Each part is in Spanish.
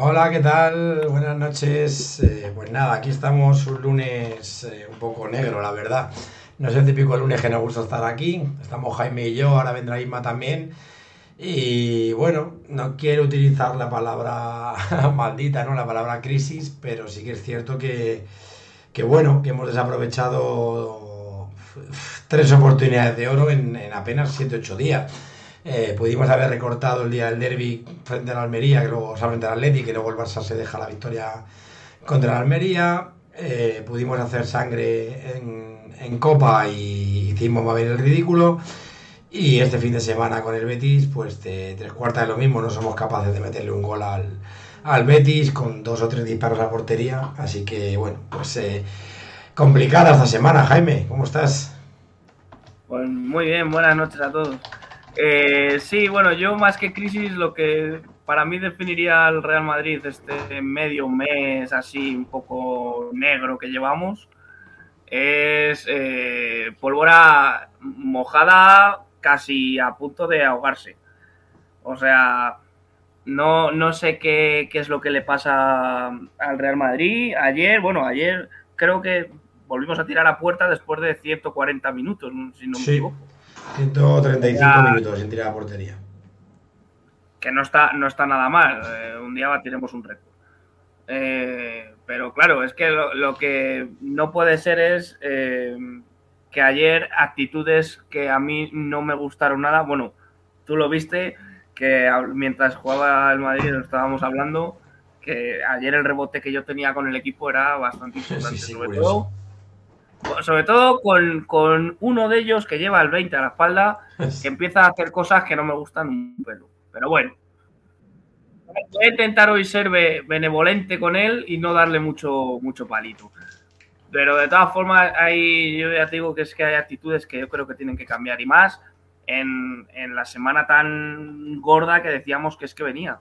Hola, ¿qué tal? Buenas noches. Eh, pues nada, aquí estamos un lunes eh, un poco negro, la verdad. No es el típico lunes que nos gusta estar aquí. Estamos Jaime y yo, ahora vendrá Isma también. Y bueno, no quiero utilizar la palabra maldita, ¿no? La palabra crisis, pero sí que es cierto que, que bueno, que hemos desaprovechado tres oportunidades de oro en, en apenas 7-8 días. Eh, pudimos haber recortado el día del derby frente al Almería, que luego, o sea, frente al luego el Barça se deja la victoria contra el Almería. Eh, pudimos hacer sangre en, en Copa y hicimos más bien el ridículo. Y este fin de semana con el Betis, pues de tres cuartas de lo mismo, no somos capaces de meterle un gol al, al Betis con dos o tres disparos a portería. Así que bueno, pues eh, complicada esta semana. Jaime, ¿cómo estás? Pues muy bien, buenas noches a todos. Eh, sí, bueno, yo más que crisis, lo que para mí definiría al Real Madrid este medio mes así un poco negro que llevamos es eh, pólvora mojada casi a punto de ahogarse. O sea, no, no sé qué, qué es lo que le pasa al Real Madrid. Ayer, bueno, ayer creo que volvimos a tirar a puerta después de 140 minutos, si no me Sí. equivoco. 135 Ya. minutos sin tirar a portería. que no está, no está nada mal. Eh, un día batiremos un récord. Eh, pero claro, es que lo, lo que no puede ser es eh, que ayer actitudes que a mí no me gustaron nada. Bueno, tú lo viste, que mientras jugaba el Madrid lo estábamos hablando, que ayer el rebote que yo tenía con el equipo era bastante importante. sí, sobre curioso. todo, sobre todo con, con uno de ellos que lleva el 20 a la espalda que empieza a hacer cosas que no me gustan un pelo. Pero bueno. Voy a intentar hoy ser be- benevolente con él y no darle mucho, mucho palito. Pero de todas formas, hay, yo ya te digo que es que hay actitudes que yo creo que tienen que cambiar. Y más en, en la semana tan gorda que decíamos que es que venía.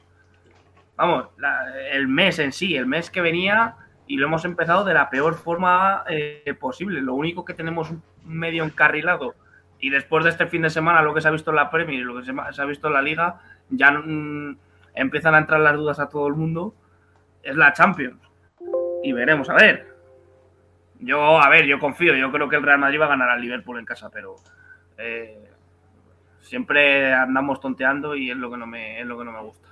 Vamos, la- el mes en sí, el mes que venía, y lo hemos empezado de la peor forma eh, posible. Lo único que tenemos medio encarrilado y después de este fin de semana, lo que se ha visto en la Premier y lo que se ha visto en la Liga, ya mm, empiezan a entrar las dudas a todo el mundo. Es la Champions. Y veremos, a ver. Yo, a ver, yo confío. Yo creo que el Real Madrid va a ganar al Liverpool en casa, pero eh, siempre andamos tonteando y es lo que no me, es lo que no me gusta.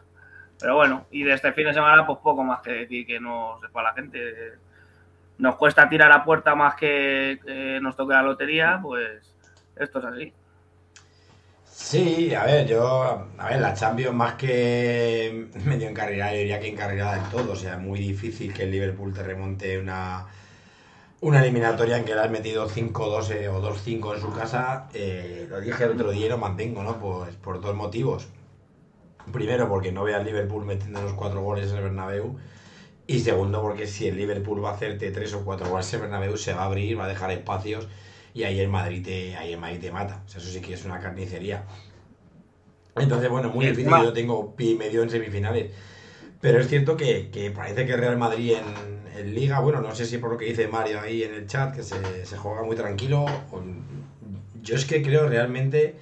Pero bueno, y de este fin de semana, pues poco más que decir que no sepa la gente. Nos cuesta tirar a puerta más que nos toque la lotería, pues esto es así. Sí, a ver, yo, a ver, la Champions más que medio encarrilada, yo diría que encarrilada del todo, o sea, muy difícil que el Liverpool te remonte una, una eliminatoria en que le has metido 5-2 eh, o 2-5 en su casa, eh, lo dije el otro día y lo mantengo, ¿no? Pues por dos motivos. Primero, porque no veo al Liverpool metiendo los cuatro goles en el Bernabéu. Y segundo, porque si el Liverpool va a hacerte tres o cuatro goles en el Bernabéu, se va a abrir, va a dejar espacios y ahí el Madrid te, ahí el Madrid te mata. O sea, eso sí que es una carnicería. Entonces, bueno, muy difícil. Yo tengo pi medio en semifinales. Pero es cierto que, que parece que Real Madrid en, en Liga, bueno, no sé si por lo que dice Mario ahí en el chat, que se, se juega muy tranquilo. o- yo es que creo realmente.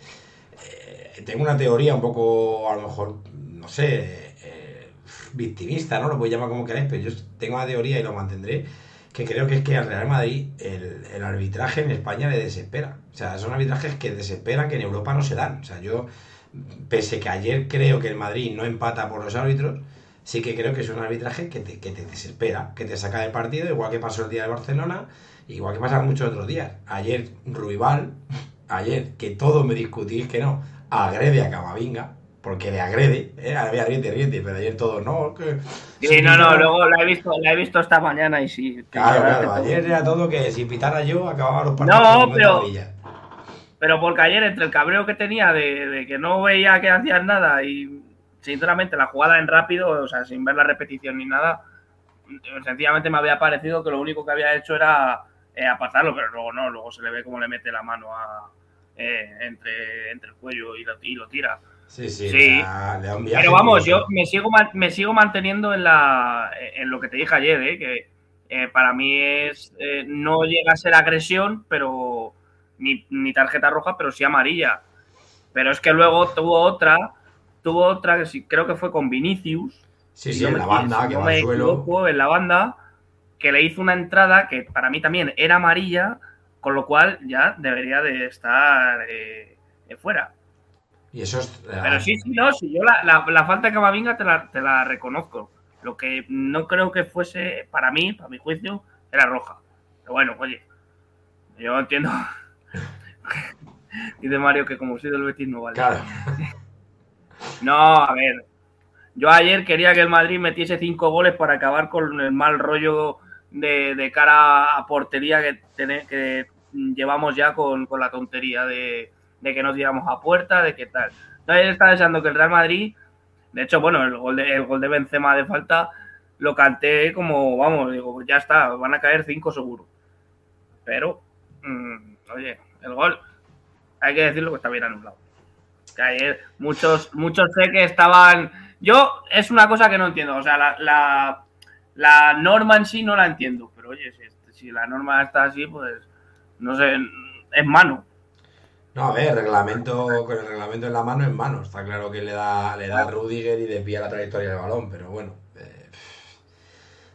Tengo una teoría un poco, a lo mejor, no sé, eh, victimista, ¿no? Lo puedes llamar como queráis, pero yo tengo una teoría y lo mantendré. Que creo que es que al Real Madrid el, el arbitraje en España le desespera. O sea, son arbitrajes que desesperan, que en Europa no se dan. O sea, yo, pese que ayer creo que el Madrid no empata por los árbitros, sí que creo que es un arbitraje que te, que te desespera, que te saca del partido, igual que pasó el día de Barcelona, igual que pasa muchos otros días. Ayer Ruibal, ayer que todos me discutís que no, agrede a Camavinga, porque le agrede, ¿eh? Había riete, riete, pero ayer todo no. Que, sí, no, no, luego la he, visto, la he visto esta mañana y sí. Claro, claro, ayer era todo que si pitara yo acababa los partidos. No, pero. Pero porque ayer, entre el cabreo que tenía de, de que no veía que hacían nada y sinceramente la jugada en rápido, o sea, sin ver la repetición ni nada, sencillamente me había parecido que lo único que había hecho era eh, apartarlo, pero luego no, luego se le ve cómo le mete la mano a, eh, entre, entre el cuello y lo, y lo tira. Sí, sí, Pero vamos, yo me sigo, me sigo manteniendo en, la, en lo que te dije ayer, ¿eh? que eh, para mí es eh, no llega a ser agresión, pero ni, ni, tarjeta roja, pero sí amarilla. Pero es que luego tuvo otra, tuvo otra que sí, creo que fue con Vinicius. Sí, sí, en la banda, que va suelo. en la banda, que le hizo una entrada que para mí también era amarilla, con lo cual ya debería de estar fuera. Y eso es. Pero sí, sí, no, sí, yo la, la, falta de Camavinga te la, te la reconozco. Lo que no creo que fuese, para mí, para mi juicio, era roja. Pero bueno, oye, yo entiendo. Dice Mario que como soy del Betis no vale. Claro. No, a ver. Yo ayer quería que el Madrid metiese cinco goles para acabar con el mal rollo de, cara a portería que, que llevamos ya con, con la tontería de, de que nos tiramos a puerta, de qué tal. Entonces está deseando que el Real Madrid, de hecho, bueno, el gol de, el gol de Benzema de falta lo canté como, vamos, digo, ya está, van a caer cinco seguro. Pero, mmm, oye, el gol, hay que decirlo que está bien anulado. Que ayer muchos, muchos sé que estaban. Yo, es una cosa que no entiendo. O sea, la, la norma en sí no la entiendo. Pero oye, si, si la norma está así, pues no sé, es mano. No, a ver, reglamento, con el reglamento en la mano en mano. Está claro que le da, le da a Rudiger y desvía la trayectoria del balón, pero bueno. Eh,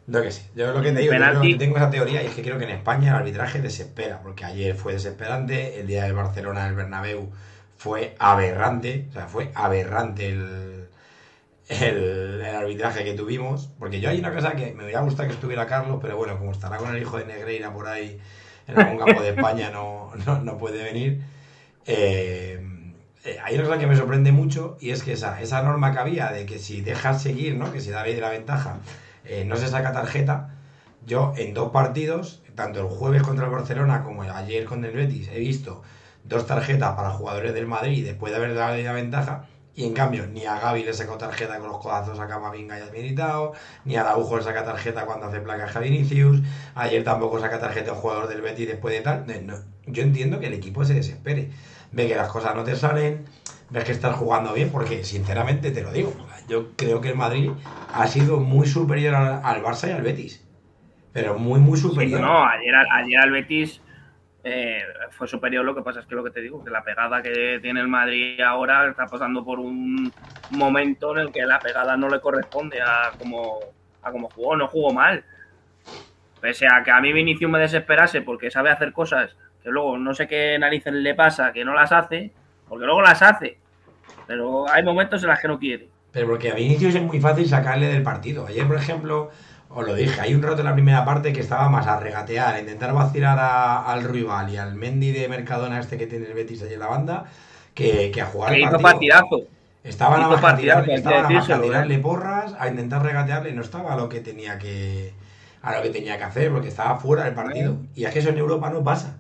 no que sé. Yo lo que te digo, yo tengo esa teoría y es que creo que en España el arbitraje desespera, porque ayer fue desesperante, el día del Barcelona el Bernabéu fue aberrante, o sea, fue aberrante el, el, arbitraje que tuvimos, porque yo hay una cosa que me hubiera gustado que estuviera Carlos, pero bueno, como estará con el hijo de Negreira por ahí en algún campo de España, no, no, no puede venir. Eh, eh, hay una cosa que me sorprende mucho y es que esa, esa norma que había de que si dejas seguir, ¿no? que si da de la ventaja, eh, no se saca tarjeta. Yo en dos partidos, tanto el jueves contra el Barcelona como ayer con el Betis, he visto dos tarjetas para jugadores del Madrid después de haber dado la ventaja. Y en cambio, ni a Gaby le sacó tarjeta con los codazos a Camavinga y a Militao, ni a Araujo le saca tarjeta cuando hace placas a Vinicius, ayer tampoco saca tarjeta un jugador del Betis después de tal. yo entiendo que el equipo se desespere ve que las cosas no te salen, ves que estás jugando bien, porque sinceramente te lo digo, yo creo que el Madrid ha sido muy superior al, Barça y al Betis. Pero muy, muy superior. no, ayer, ayer al Betis eh, fue superior, lo que pasa es que lo que te digo, que la pegada que tiene el Madrid ahora está pasando por un momento en el que la pegada no le corresponde a como, a como jugó, no jugó mal. Pese a que a mí Vinicius me desesperase porque sabe hacer cosas que luego no sé qué narices le pasa, que no las hace, porque luego las hace, pero hay momentos en los que no quiere. Pero porque a Vinicius es muy fácil sacarle del partido. Ayer, por ejemplo, os lo dije, hay un rato en la primera parte que estaba más a regatear, a intentar vacilar al rival y al Mendy de Mercadona este que tiene el Betis allí en la banda, que, a jugar el partido. partidazo. Estaban, a, tirarle porras, a intentar regatearle, no estaba a lo que tenía que a lo que tenía que hacer, porque estaba fuera del partido. Y es que eso en Europa no pasa.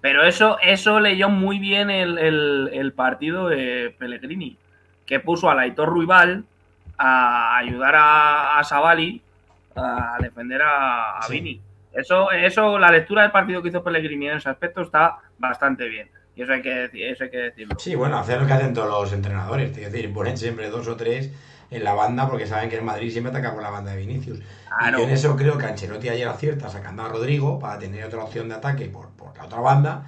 Pero eso, eso leyó muy bien el, partido de Pellegrini, que puso a Laitor Ruibal a ayudar a, a Savali a defender a, Vini. Eso, eso, la lectura del partido que hizo Pellegrini en ese aspecto está bastante bien. Y eso hay que, eso hay que decirlo. Sí, bueno, hacer lo que hacen todos los entrenadores. Es decir, ponen siempre dos o tres en la banda porque saben que el Madrid siempre ataca con la banda de Vinicius. Y yo en eso creo que Ancelotti ayer acierta sacando a Rodrigo para tener otra opción de ataque por, por la otra banda,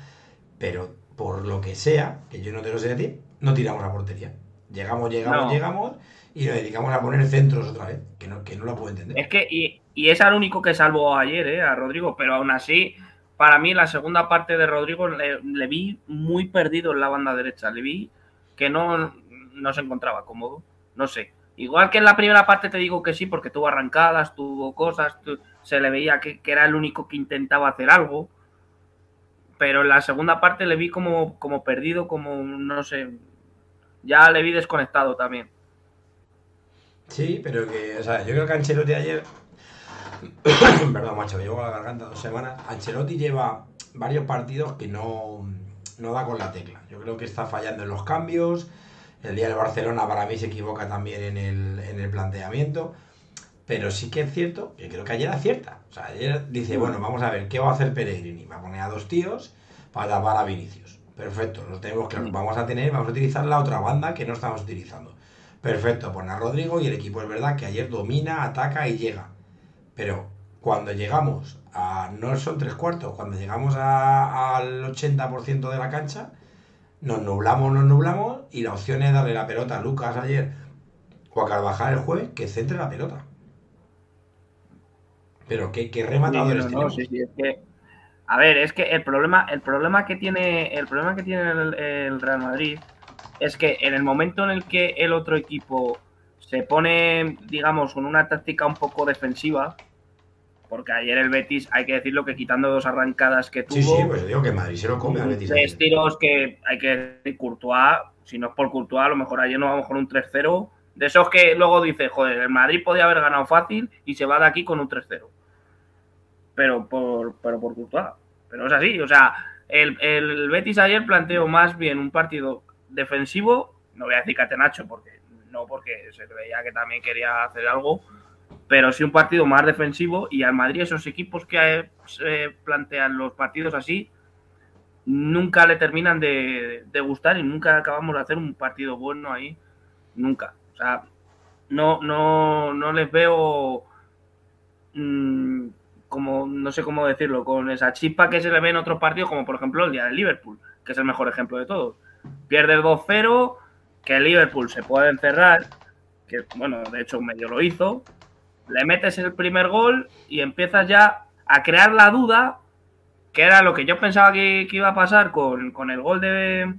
pero por lo que sea, que yo no te lo sé decir, no tiramos a portería. Llegamos, llegamos, llegamos y nos dedicamos a poner centros otra vez, que no, que no lo puedo entender. Es que, y, y es el único que salvo ayer, ¿eh? a Rodrigo, pero aún así, para mí la segunda parte de Rodrigo le, vi muy perdido en la banda derecha, le vi que no, no se encontraba cómodo, no sé. Igual que en la primera parte te digo que sí, porque tuvo arrancadas, tuvo cosas, se le veía que, era el único que intentaba hacer algo. Pero en la segunda parte le vi como, como perdido, como no sé. ya le vi desconectado también. Sí, pero que, o sea, yo creo que Ancelotti ayer. Perdón, macho, llevo la garganta dos semanas. Ancelotti lleva varios partidos que no, no da con la tecla. Yo creo que está fallando en los cambios. El día de Barcelona para mí se equivoca también en el, en el planteamiento. Pero sí que es cierto que creo que ayer acierta. O sea, ayer dice, bueno, vamos a ver, ¿qué va a hacer Pellegrini? Va a poner a dos tíos para tapar a Vinicius. Perfecto, lo tenemos claro. Vamos a tener, vamos a utilizar la otra banda que no estamos utilizando. Perfecto, pone a Rodrigo y el equipo es verdad que ayer domina, ataca y llega. Pero cuando llegamos a, no son tres cuartos, cuando llegamos a- al 80% de la cancha, nos nublamos, nos nublamos y la opción es darle la pelota a Lucas ayer o a Carvajal el jueves que centre la pelota. Pero qué, qué rematadores Sí, no, tenemos. sí, sí, es que- a ver, es que el problema, el problema que tiene, el problema que tiene el, el Real Madrid es que en el momento en el que el otro equipo se pone, digamos, con una táctica un poco defensiva, porque ayer el Betis, hay que decirlo que quitando dos arrancadas que tuvo, Sí, sí, pues digo que Madrid se lo come al Betis. tres tiros que hay que decir, Courtois, si no es por Courtois, a lo mejor ayer nos vamos con un 3-0, de esos que luego dice, joder, el Madrid podía haber ganado fácil y se va de aquí con un 3-0 pero por, pero por Courtois. Pero es así, o sea, el, el Betis ayer planteó más bien un partido defensivo, no voy a decir catenacho, porque no porque se veía que también quería hacer algo, pero sí un partido más defensivo y al Madrid esos equipos que eh, se plantean los partidos así nunca le terminan de, gustar y nunca acabamos de hacer un partido bueno ahí, nunca. O sea, no, no, no les veo mm, como, no sé cómo decirlo, con esa chispa que se le ve en otros partidos, como por ejemplo el día del Liverpool, que es el mejor ejemplo de todos. Pierdes 2-0, que Liverpool se puede encerrar, que bueno, de hecho medio lo hizo, le metes el primer gol y empiezas ya a crear la duda, que era lo que yo pensaba que, que iba a pasar con, con el gol de,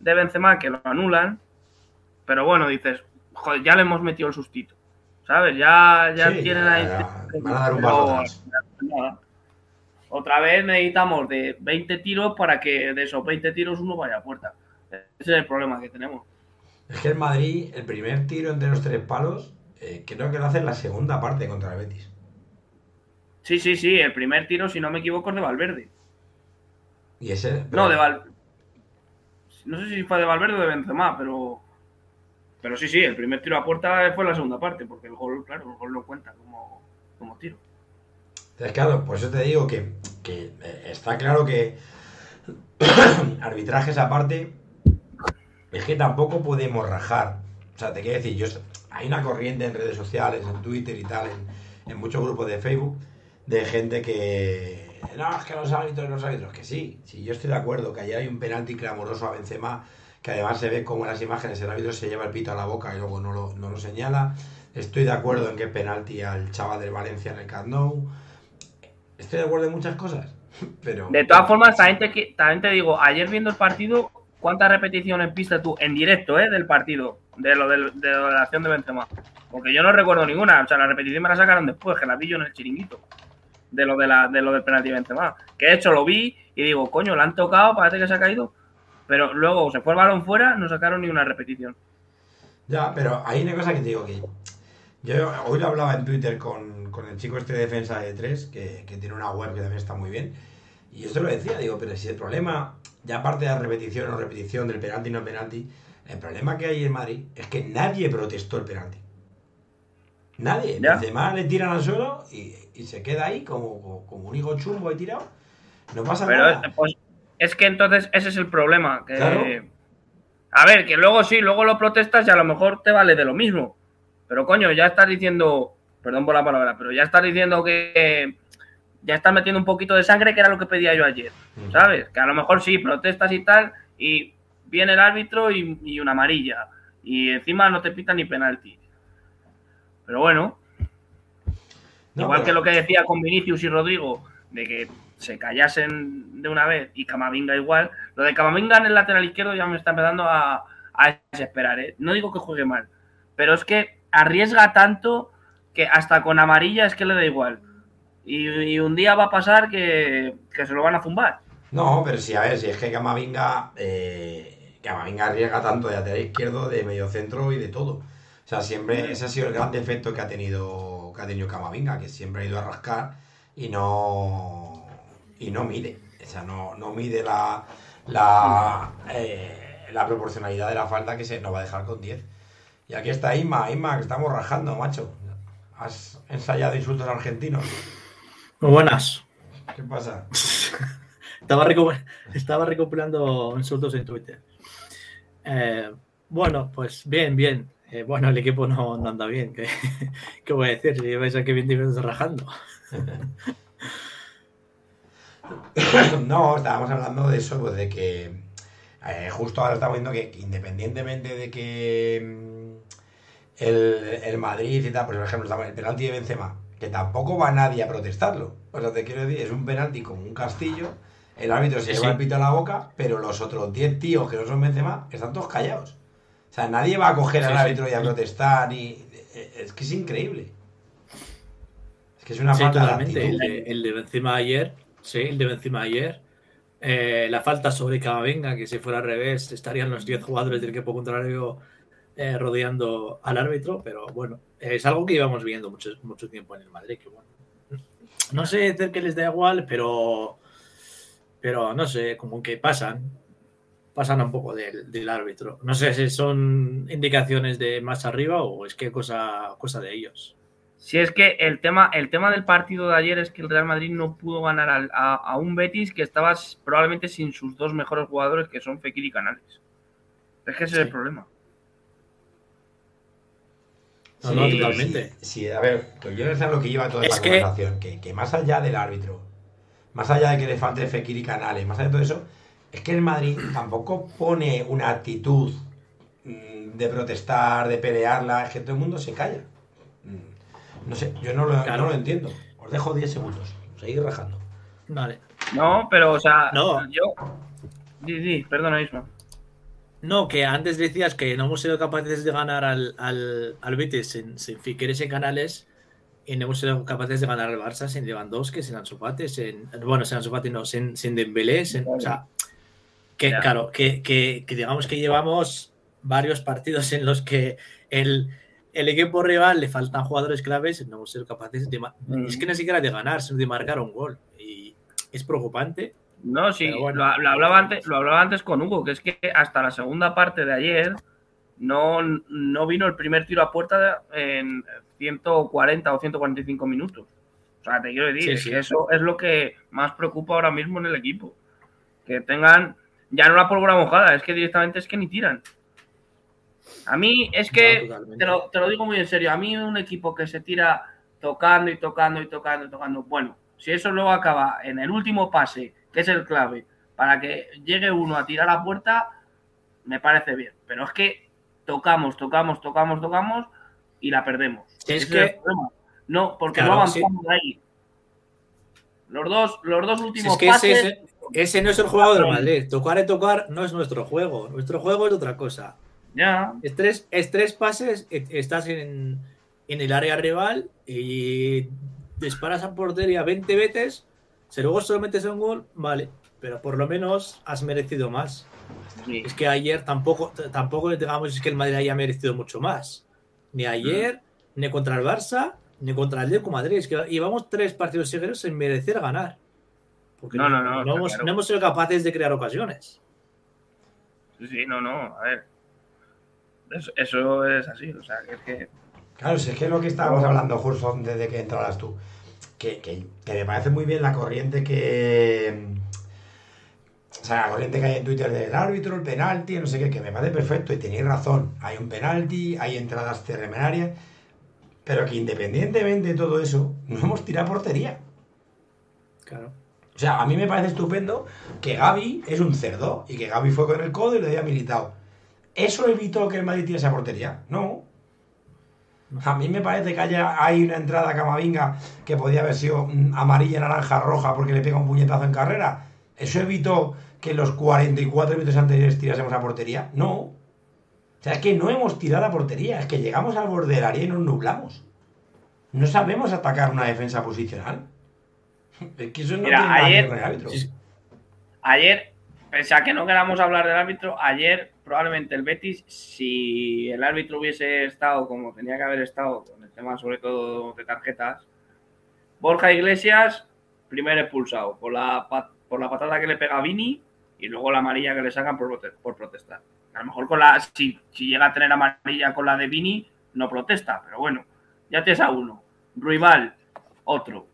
de Benzema, que lo anulan, pero bueno, dices, joder, ya le hemos metido el sustito, ¿sabes? Ya, ya Sí, tienen ahí... ya pero-. Otra vez necesitamos de 20 tiros para que de esos 20 tiros uno vaya a puerta. Ese es el problema que tenemos. Es que el Madrid, el primer tiro entre los tres palos, eh, creo que lo hace en la segunda parte contra el Betis. Sí, sí, sí, el primer tiro, si no me equivoco, es de Valverde. Y ese. No, de Val... No sé si fue de Valverde o de Benzema, pero... Pero sí, sí, el primer tiro a puerta fue en la segunda parte, porque el gol, claro, el gol no cuenta como, como tiro. Entonces, claro, por eso te digo que, que, eh, está claro que arbitrajes aparte, es que tampoco podemos rajar. O sea, te quiero decir, yo, hay una corriente en redes sociales, en Twitter y tal, en, muchos grupos de Facebook, de gente que. No, es que los árbitros, los árbitros, que sí, sí, yo estoy de acuerdo, que ayer hay un penalti clamoroso a Benzema, que además se ve como en las imágenes el árbitro se lleva el pito a la boca y luego no lo, no lo señala. Estoy de acuerdo en que penalti al chaval del Valencia en el Camp Nou. Estoy de acuerdo en muchas cosas, pero... De todas formas, también te, también te digo, ayer viendo el partido, ¿cuántas repeticiones viste tú en directo, eh, del partido? De lo, de, la acción de Benzema. Porque yo no recuerdo ninguna. O sea, la repetición me la sacaron después, que la vi yo en el chiringuito. De lo, de la, de del penalti de Benzema. Que de hecho lo vi y digo, coño, la han tocado, parece que se ha caído. Pero luego se fue el balón fuera, no sacaron ni una repetición. Ya, pero hay una cosa que te digo que yo hoy lo hablaba en Twitter con, con el chico este de defensa de 3, que, que tiene una web que también está muy bien, y yo se lo decía, digo, pero si el problema, ya aparte de la repetición o repetición del penalti no penalti, el problema que hay en Madrid es que nadie protestó el penalti. Nadie. Ya. Benzema le tiran al suelo y, y se queda ahí como, como, como un higo chumbo ahí tirado. No pasa Pero nada. es, pues, es que entonces ese es el problema. Que, Claro. A ver, que luego sí, luego lo protestas y a lo mejor te vale de lo mismo. Pero coño, ya estás diciendo, perdón por la palabra, pero ya estás diciendo que ya estás metiendo un poquito de sangre, que era lo que pedía yo ayer. ¿Sabes? Que a lo mejor sí, protestas y tal, y viene el árbitro y, y una amarilla. Y encima no te pitan ni penalti. Pero bueno, No, Igual pero- que lo que decía con Vinicius y Rodrigo, de que se callasen de una vez y Camavinga igual. Lo de Camavinga en el lateral izquierdo ya me está empezando a, a desesperar. ¿eh? No digo que juegue mal, pero es que arriesga tanto que hasta con amarilla es que le da igual. Y, y un día va a pasar que, que se lo van a zumbar. No, pero sí, a ver, si es que Camavinga, eh, Camavinga arriesga tanto de lateral izquierdo, de medio centro y de todo. O sea, siempre ese ha sido el gran defecto que ha tenido, que ha tenido Camavinga, que siempre ha ido a rascar y no, y no mide. O sea, no, no mide la, la, eh, la proporcionalidad de la falta que se nos va a dejar con 10. Y aquí está Isma, Isma, que estamos rajando, macho. ¿Has ensayado insultos argentinos? Muy buenas. ¿Qué pasa? estaba, estaba recopilando insultos en Twitter. Eh, bueno, pues bien, bien. Eh, bueno, el equipo no, no anda bien. ¿Qué, ¿Qué, voy a decir? Si vais aquí 20 minutos rajando. no, estábamos hablando de eso, pues de que eh, justo ahora estamos viendo que, independientemente de que mm, el, el, Madrid y tal, pues, por ejemplo, el penalti de Benzema, que tampoco va nadie a protestarlo. O sea, te quiero decir, es un penalti como un castillo, el árbitro se lleva el pito a la boca, pero los otros 10 tíos que no son Benzema están todos callados. O sea, nadie va a coger al árbitro y a protestar y... Es que es increíble. Es que es una falta de el, de, el de Benzema ayer, sí, el de Benzema ayer, eh, la falta sobre Camavinga, que si fuera al revés estarían los 10 jugadores del equipo contrario eh, rodeando al árbitro, pero bueno, es algo que íbamos viendo mucho, mucho tiempo en el Madrid, que bueno, no sé que les da igual, pero pero no sé, como que pasan, pasan un poco del, del, árbitro. No sé si son indicaciones de más arriba o es que cosa, cosa de ellos. Si es que el tema, el tema del partido de ayer es que el Real Madrid no pudo ganar a, a, a un Betis que estaba probablemente sin sus dos mejores jugadores, que son Fekir y Canales. Es que ese sí. es el problema. No, sí, no, totalmente. Sí, sí, a ver, pues yo no sé lo que lleva toda esta conversación, que, que más allá del árbitro, más allá de que le falte Fekir y Canales, más allá de todo eso, es que el Madrid tampoco pone una actitud mm, de protestar, de pelearla, es que todo el mundo se calla. Mm, no sé, yo no lo, claro. no lo entiendo. Os dejo 10 segundos, seguir rajando. Vale. No, pero, o sea, no. yo. Sí, sí, perdona, Isma. No, que antes decías que no hemos sido capaces de ganar al, al, al Betis sin, sin Figueres y Canales y no hemos sido capaces de ganar al Barça sin Lewandowski, sin Ansu Fati, sin, bueno, sin Ansu Fati no, sin, sin Dembélé, sin, o sea, que yeah. claro, que, que, que, digamos que llevamos varios partidos en los que el, el equipo rival le faltan jugadores claves y no hemos sido capaces de, mm. es que ni siquiera de ganar, sino de marcar un gol y es preocupante. No, sí, bueno. lo, lo, hablaba antes, lo hablaba antes con Hugo, que es que hasta la segunda parte de ayer no, no vino el primer tiro a puerta en 140 o 145 minutos. O sea, te quiero decir, sí, sí. que eso es lo que más preocupa ahora mismo en el equipo. Que tengan ya no la pólvora mojada, es que directamente es que ni tiran. A mí es que, no, te, lo, te, lo, digo muy en serio, a mí un equipo que se tira tocando y tocando y tocando y tocando, bueno, si eso luego acaba en el último pase, que es el clave, para que llegue uno a tirar la puerta, me parece bien. Pero es que tocamos, tocamos, tocamos, tocamos y la perdemos. Es que es no, porque claro, no avanzamos sí. ahí. Los dos, los dos últimos es que pases. Ese, ese, no es el juego del Madrid. Tocar y tocar no es nuestro juego. Nuestro juego es otra cosa. Ya. Es tres, es tres pases, estás en, en el área rival y disparas a portería 20 veces. Si luego solo metes un gol, vale. Pero por lo menos has merecido más. Sí. Es que ayer tampoco, tampoco digamos es que el Madrid haya merecido mucho más. Ni ayer, mm. ni contra el Barça, ni contra el Atlético Madrid. Es que llevamos tres partidos seguidos sin merecer ganar. Porque no, no, no, no, hemos, claro. no hemos sido capaces de crear ocasiones. Sí, sí, no, no, a ver. Eso, eso es así, o sea, que es que. Claro, si es que es lo que estábamos hablando, Jurson, desde que entraras tú. Que, que, que me parece muy bien la corriente que o sea, la corriente que hay en Twitter del árbitro, el penalti, no sé qué, que me parece perfecto y tenéis razón. Hay un penalti, hay entradas terremenarias, pero que independientemente de todo eso, no hemos tirado portería. Claro. O sea, a mí me parece estupendo que Gaby es un cerdo y que Gaby fue con el codo y lo había militado. ¿Eso evitó que el Madrid tirase esa portería? No. A mí me parece que haya, hay una entrada a Camavinga que podía haber sido amarilla, naranja, roja porque le pega un puñetazo en carrera. ¿Eso evitó que los 44 minutos anteriores tirásemos a portería? No. O sea, es que no hemos tirado a portería, es que llegamos al borde del área y nos nublamos. No sabemos atacar una defensa posicional. Es que eso no Mira, tiene ayer, nada que ver árbitro. Ayer, pese a que no queramos hablar del árbitro, ayer probablemente el Betis, si el árbitro hubiese estado como tenía que haber estado, con el tema sobre todo de tarjetas, Borja Iglesias, primer expulsado por la, por la patada que le pega a Vini y luego la amarilla que le sacan por, protestar. A lo mejor con la, si, si, llega a tener amarilla con la de Vini, no protesta, pero bueno, ya tienes a uno. Ruibal, otro.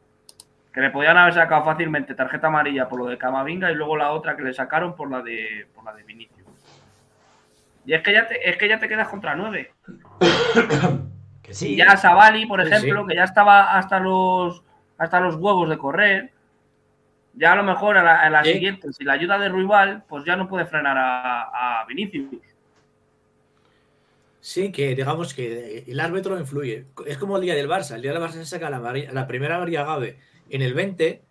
Que le podían haber sacado fácilmente tarjeta amarilla por lo de Camavinga y luego la otra que le sacaron por la de, por la de Vinicius. Y es que ya te, es que ya te quedas contra nueve. que sí. ya Savali, por ejemplo, que ya estaba hasta los hasta los huevos de correr. Ya a lo mejor a la, siguiente, si la ayuda de Ruibal, pues ya no puede frenar a, a Vinicius. Sí, que digamos que el árbitro influye. Es como el día del Barça. El día del Barça se saca la, la primera María Gabe en el 20,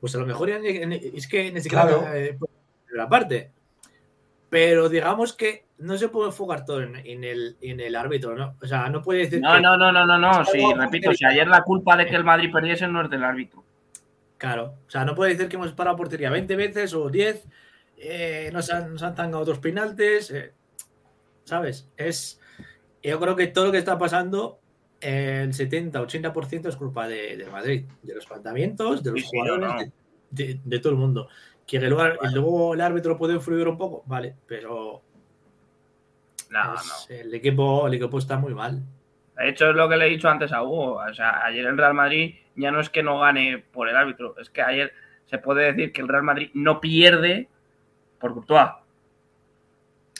pues a lo mejor es que ni siquiera claro. Eh, la parte. Pero digamos que no se puede enfocar todo en, el, en, el, árbitro, ¿no? O sea, no puede decir. No, no, no, no, no, no. Sí, repito, si ayer la culpa de que el Madrid perdiese no es del árbitro. Claro, o sea, no puede decir que hemos parado portería 20 veces o 10, eh, nos, han, nos han tangado otros penaltes, eh, ¿sabes? Es, yo creo que todo lo que está pasando el 70-80% es culpa de, Madrid, de los planteamientos, de los jugadores, De, todo el mundo. Que luego, el árbitro puede influir un poco, vale, pero El, equipo, el equipo está muy mal. De hecho, es lo que le he dicho antes a Hugo. O sea, ayer el Real Madrid ya no es que no gane por el árbitro, es que ayer se puede decir que el Real Madrid no pierde por Courtois.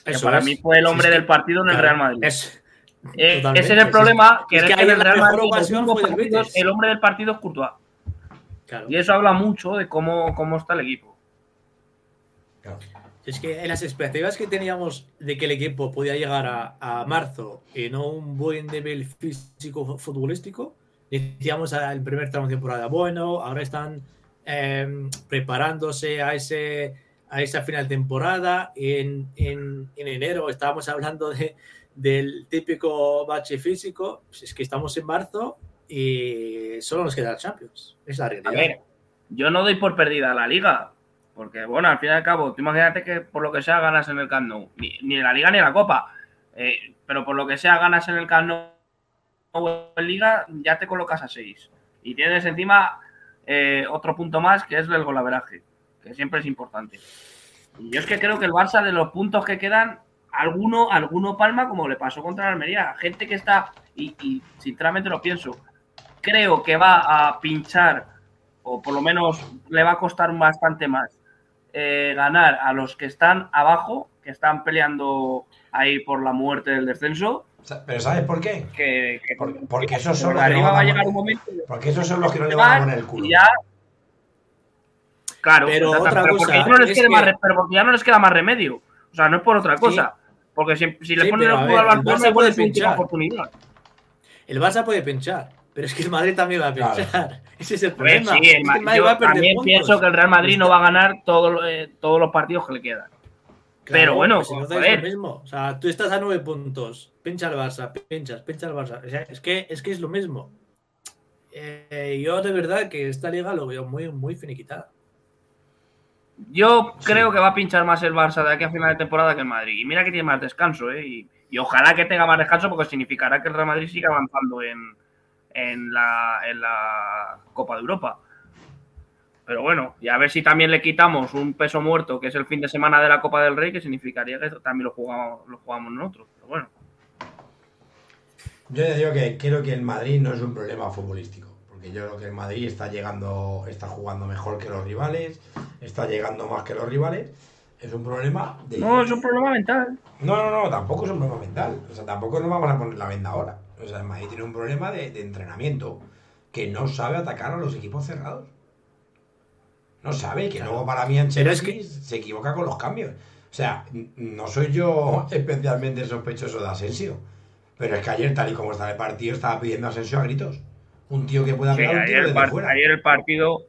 Eso para mí fue el hombre del partido en el Real Madrid. Eh, ese es el problema, que, es el Real Madrid, el hombre del partido es Courtois. Y eso habla mucho de cómo, cómo está el equipo. Es que las expectativas que teníamos de que el equipo podía llegar a, marzo en un buen nivel físico futbolístico, decíamos el primer tramo de temporada bueno, ahora están em, preparándose a ese a esa final temporada. En, en, en enero estábamos hablando de, del típico bache físico, pues es que estamos en marzo y solo nos queda el Champions. Es la realidad. Yo no doy por perdida la liga, porque bueno, al fin y al cabo, imagínate que por lo que sea ganas en el Camp Nou, ni, en la liga ni la Copa, eh, pero por lo que sea ganas en el Camp Nou en liga, ya te colocas a 6. Y tienes encima eh, otro punto más que es el golaveraje, que siempre es importante. Y yo es que creo que el Barça de los puntos que quedan alguno, alguno palma como le pasó contra la Almería. Gente que está, y, sinceramente lo pienso, creo que va a pinchar, o por lo menos le va a costar bastante más eh, ganar a los que están abajo, que están peleando ahí por la muerte del descenso. Pero ¿sabes por qué? Que, porque, esos son los que no va a llegar un momento. Porque esos son los que no le van a poner el culo. claro, pero, otra cosa porque, no les queda más, pero porque ya no les queda más remedio. O sea, no es por otra cosa. Porque si, le ponen el juego al Barça, se puede pinchar. Oportunidad. El Barça puede pinchar, pero es que el Madrid también va a pinchar. Ese es el problema. Sí, el, Madrid va a también pienso que el Real Madrid no va a ganar eh, todos los partidos que le quedan. pero bueno, pues no es lo mismo. O sea, tú estás a nueve puntos, pincha el Barça, pinchas, pincha el Barça. O sea, es que es, que es lo mismo. Eh, yo de verdad que esta liga lo veo muy, muy finiquitada. Yo creo que va a pinchar más el Barça de aquí a final de temporada que el Madrid. Y mira que tiene más descanso, ¿eh? Y, ojalá que tenga más descanso porque significará que el Real Madrid siga avanzando en, en, la, en la Copa de Europa. Pero bueno, y a ver si también le quitamos un peso muerto, que es el fin de semana de la Copa del Rey, que significaría que también lo jugamos, lo jugamos nosotros. Pero bueno. Yo ya digo que creo que el Madrid no es un problema futbolístico porque yo creo que el Madrid está llegando, está jugando mejor que los rivales, está llegando más que los rivales. Es un problema de... No, es un problema mental. No, no, no, tampoco es un problema mental. O sea, tampoco nos vamos a poner la venda ahora. O sea, el Madrid tiene un problema de, entrenamiento que no sabe atacar a los equipos cerrados. No sabe, que luego para mí Ancelotti se equivoca con los cambios. O sea, no soy yo especialmente sospechoso de Asensio. Pero es que ayer, tal y como estaba el partido, estaba pidiendo Asensio a gritos un tío que pueda ayer, el partido,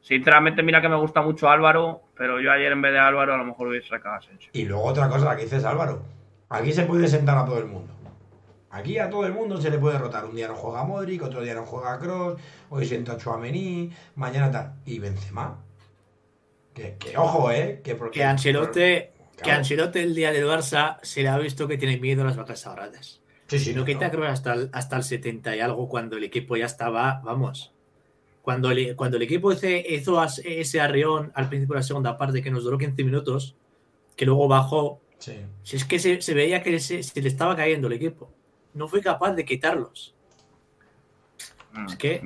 sinceramente, mira que me gusta mucho Álvaro, pero yo ayer en vez de Álvaro a lo mejor hubiese sacado a Asensio. Y luego otra cosa, la que dices Álvaro. Aquí se puede sentar a todo el mundo. Aquí a todo el mundo se le puede rotar. Un día no juega Modric, otro día no juega Cross, hoy siento a Chouameni, mañana tal. Y Benzema. Que, que ojo, ¿eh? Que, porque, que Ancelotti, Que Ancelotti el día del Barça se le ha visto que tiene miedo a las vacas sagradas. Sí, sí, no quita creo hasta el, hasta el 70 y algo cuando el equipo ya estaba, vamos, cuando el, cuando el equipo hizo, ese arrión al principio de la segunda parte que nos duró 15 minutos, que luego bajó, si es que se, veía que se, le estaba cayendo el equipo. No fue capaz de quitarlos. Mm. Es que...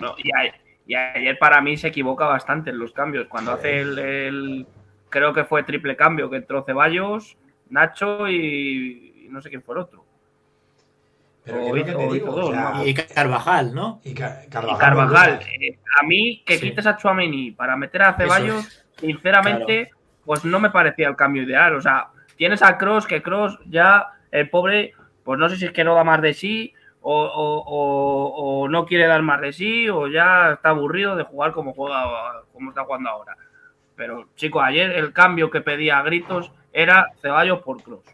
y, ayer para mí se equivoca bastante en los cambios. Cuando hace el, Creo que fue triple cambio, que entró Ceballos, Nacho y, no sé quién fue el otro. y Carvajal, ¿no? Y, Carvajal. Eh, a mí, que quites a Chuameni para meter a Ceballos, sinceramente, pues no me parecía el cambio ideal. O sea, tienes a Cross, que Cross ya, el pobre, pues no sé si es que no da más de sí, o, no quiere dar más de sí, o ya está aburrido de jugar como juega, como está jugando ahora. Pero, chicos, ayer el cambio que pedía a gritos era Ceballos por Cross.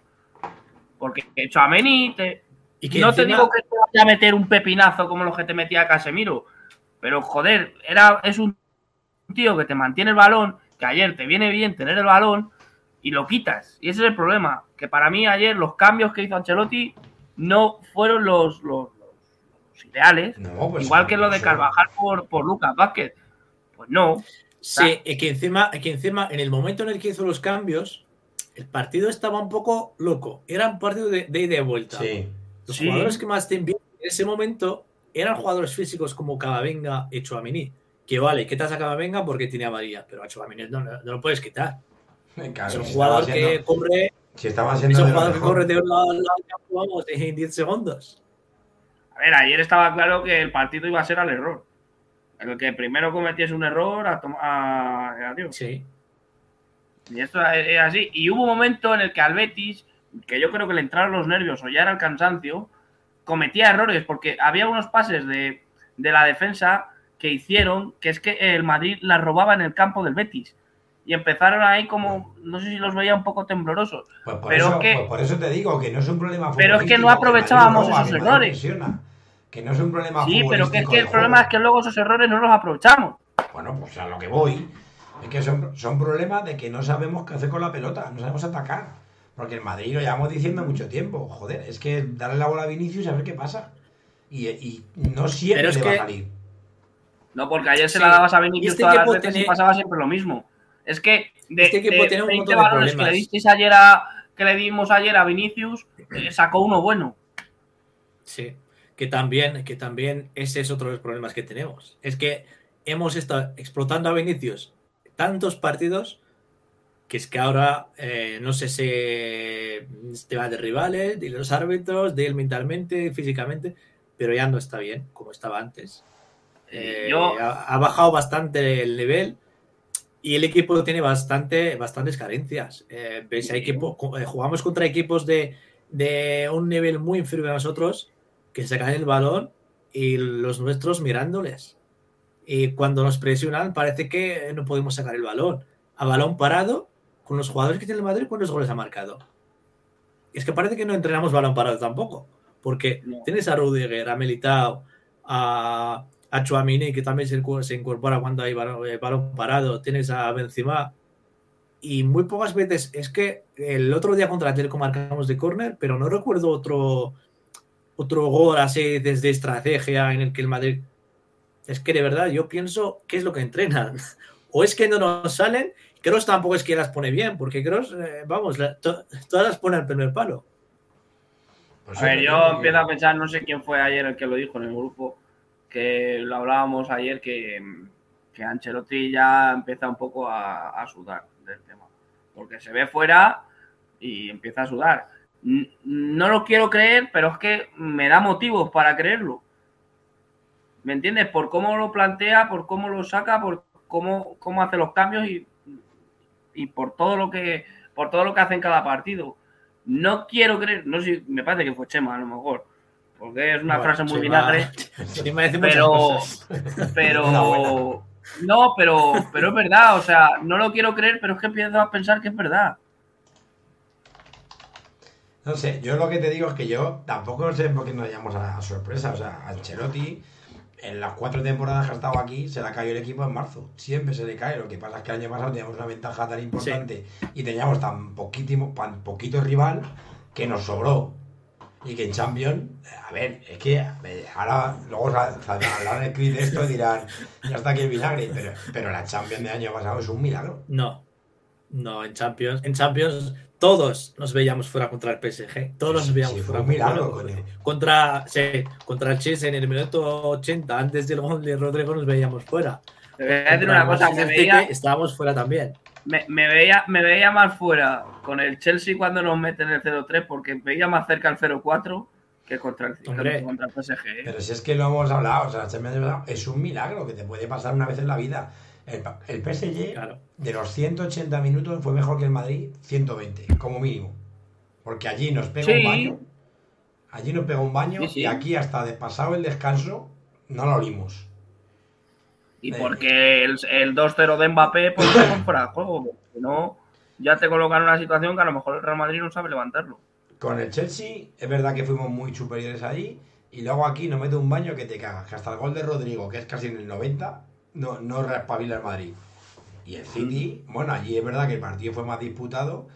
Porque Chuameni te, y no te digo que te vaya a meter un pepinazo como los que te metía Casemiro, pero joder, era, es un tío que te mantiene el balón, que ayer te viene bien tener el balón y lo quitas. Y ese es el problema, que para mí ayer los cambios que hizo Ancelotti no fueron los, los, ideales, pues igual que lo de Carvajal por, por Lucas Vázquez. Pues no. Sí, y que encima, que encima, en el momento en el que hizo los cambios, el partido estaba un poco loco. Era un partido de, ida y de vuelta. Los jugadores que más te envían en ese momento eran jugadores físicos como Cavavenga y Chouamini. Que vale, quitas a Cavavenga porque tiene amarilla, pero a Chouamini no, no, lo puedes quitar. Es un jugador que corre. Si estaba es un jugador que corre de un lado al lado en 10 segundos. A ver, ayer estaba claro que el partido iba a ser al error. El que primero cometiese un error a, a, Sí. Y esto es así. Y hubo un momento en el que al Betis que yo creo que le entraron los nervios o ya era el cansancio, cometía errores porque había unos pases de, la defensa que hicieron que es que el Madrid la robaba en el campo del Betis. Y empezaron ahí como, no sé si los veía un poco temblorosos. Pues por pero eso, que, pues por eso te digo que no es un problema Pero es que no aprovechábamos esos errores. Que no es un problema Sí, pero que es que el problema es que luego esos errores no los aprovechamos. Bueno, pues a lo que voy. Es que son, son problemas de que no sabemos qué hacer con la pelota, no sabemos atacar. Porque el Madrid lo llevamos diciendo mucho tiempo. Joder, es que darle la bola a Vinicius y a ver qué pasa. Y, no siempre le va a salir. No, porque ayer se la dabas a Vinicius este todas las veces y pasaba siempre lo mismo. Es que de, este de 20 balones que le disteis ayer a, que le dimos ayer a Vinicius, eh, sacó uno bueno. Sí, que también, que también ese es otro de los problemas que tenemos. Es que hemos estado explotando a Vinicius tantos partidos que es que ahora eh, no sé si te va de rivales, de los árbitros, de él mentalmente, físicamente, pero ya no está bien como estaba antes. Eh, ha, bajado bastante el nivel y el equipo tiene bastante, bastantes carencias. Eh, jugamos contra equipos de, de, un nivel muy inferior a nosotros que sacan el balón y los nuestros mirándoles. Y cuando nos presionan parece que no podemos sacar el balón. A balón parado con los jugadores que tiene el Madrid, ¿cuántos goles ha marcado? es que parece que no entrenamos balón parado tampoco, porque tienes a Rudiger, a Melitao, a, a Chuamini, que también se, incorpora cuando hay eh, balón, parado, tienes a Benzema, y muy pocas veces, es que el otro día contra el Atlético marcamos de córner, pero no recuerdo otro, otro gol así desde estrategia en el que el Madrid... Es que de verdad yo pienso, ¿qué es lo que entrenan? o es que no nos salen Cross tampoco es que las pone bien, porque Cross, eh, vamos, todas las pone al primer palo. Pues a ver, yo empiezo a pensar, no sé quién fue ayer el que lo dijo en el grupo, que lo hablábamos ayer, que, que Ancelotti ya empieza un poco a, sudar del tema. Porque se ve fuera y empieza a sudar. No lo quiero creer, pero es que me da motivos para creerlo. ¿Me entiendes? Por cómo lo plantea, por cómo lo saca, por cómo, cómo hace los cambios y y por todo lo que por todo lo que hace en cada partido. No quiero creer, no sé, me parece que fue Chema a lo mejor, porque es una frase muy vinagre, pero pero no, pero pero es verdad, o sea, no lo quiero creer, pero es que empiezo a pensar que es verdad. No sé, yo lo que te digo es que yo tampoco sé por qué nos llamamos a la sorpresa. O sea, Ancelotti en las cuatro temporadas que ha estado aquí se le ha caído el equipo en marzo. Siempre se le cae. Lo que pasa es que el año pasado teníamos una ventaja tan importante y teníamos tan poquito, tan poquito rival que nos sobró. Y que en Champions, a ver, es que ahora luego hablarán de de esto y dirán, ya está aquí el vinagre, pero, pero la Champions de año pasado es un milagro. No, no, en Champions, en Champions todos nos veíamos fuera contra el PSG. Todos nos veíamos fuera. contra, contra el Chelsea en el minuto 80, antes del gol de Rodrigo, nos veíamos fuera. Te voy a decir una cosa, veía, estábamos fuera también. Me, veía, me veía más fuera con el Chelsea cuando nos meten el 0-3, porque veía más cerca el 0-4 que contra el, contra el PSG. ¿eh? Pero si es que lo hemos hablado, o sea, es un milagro que te puede pasar una vez en la vida. El, el PSG, de los 180 minutos, fue mejor que el Madrid 120, como mínimo. Porque allí nos pega un baño. Allí nos pega un baño y aquí, hasta de pasado el descanso, no lo olimos. Y porque el, el 2-0 de Mbappé, pues se compra juego. Si no, ya te colocan en una situación que a lo mejor el Real Madrid no sabe levantarlo. Con el Chelsea, es verdad que fuimos muy superiores allí. Y luego aquí nos mete un baño que te cagas. Que hasta el gol de Rodrigo, que es casi en el 90, no, no respabila el Madrid. Y el City, bueno, allí es verdad que el partido fue más disputado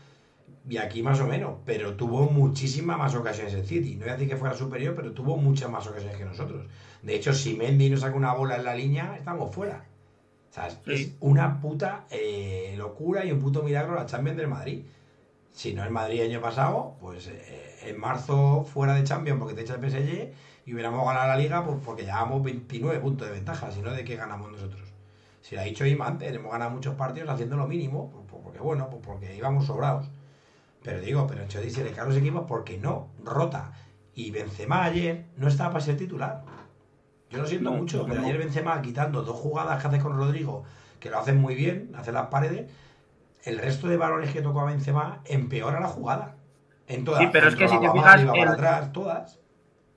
y aquí más o menos, pero tuvo muchísimas más ocasiones el City. No voy a decir que fuera superior, pero tuvo muchas más ocasiones que nosotros. De hecho, si Mendy no saca una bola en la línea, estamos fuera. O sea, es una puta eh, locura y un puto milagro la Champions del Madrid. Si no el Madrid año pasado, pues eh, en marzo fuera de Champions porque te echa el PSG y hubiéramos ganado la liga pues porque llevábamos 29 puntos de ventaja, si no de qué ganamos nosotros. Si lo ha dicho Ima antes, hemos ganado muchos partidos haciendo lo mínimo, pues, porque bueno, pues porque íbamos sobrados. Pero digo, pero hecho se le caen los equipos porque no rota. Y Benzema ayer no estaba para ser titular. Yo lo siento mucho, pero ayer Benzema quitando dos jugadas que hace con Rodrigo, que lo hacen muy bien, hace las paredes, el resto de balones que tocó a Benzema empeora la jugada. En todas. Sí, pero es que si te fijas en, todas.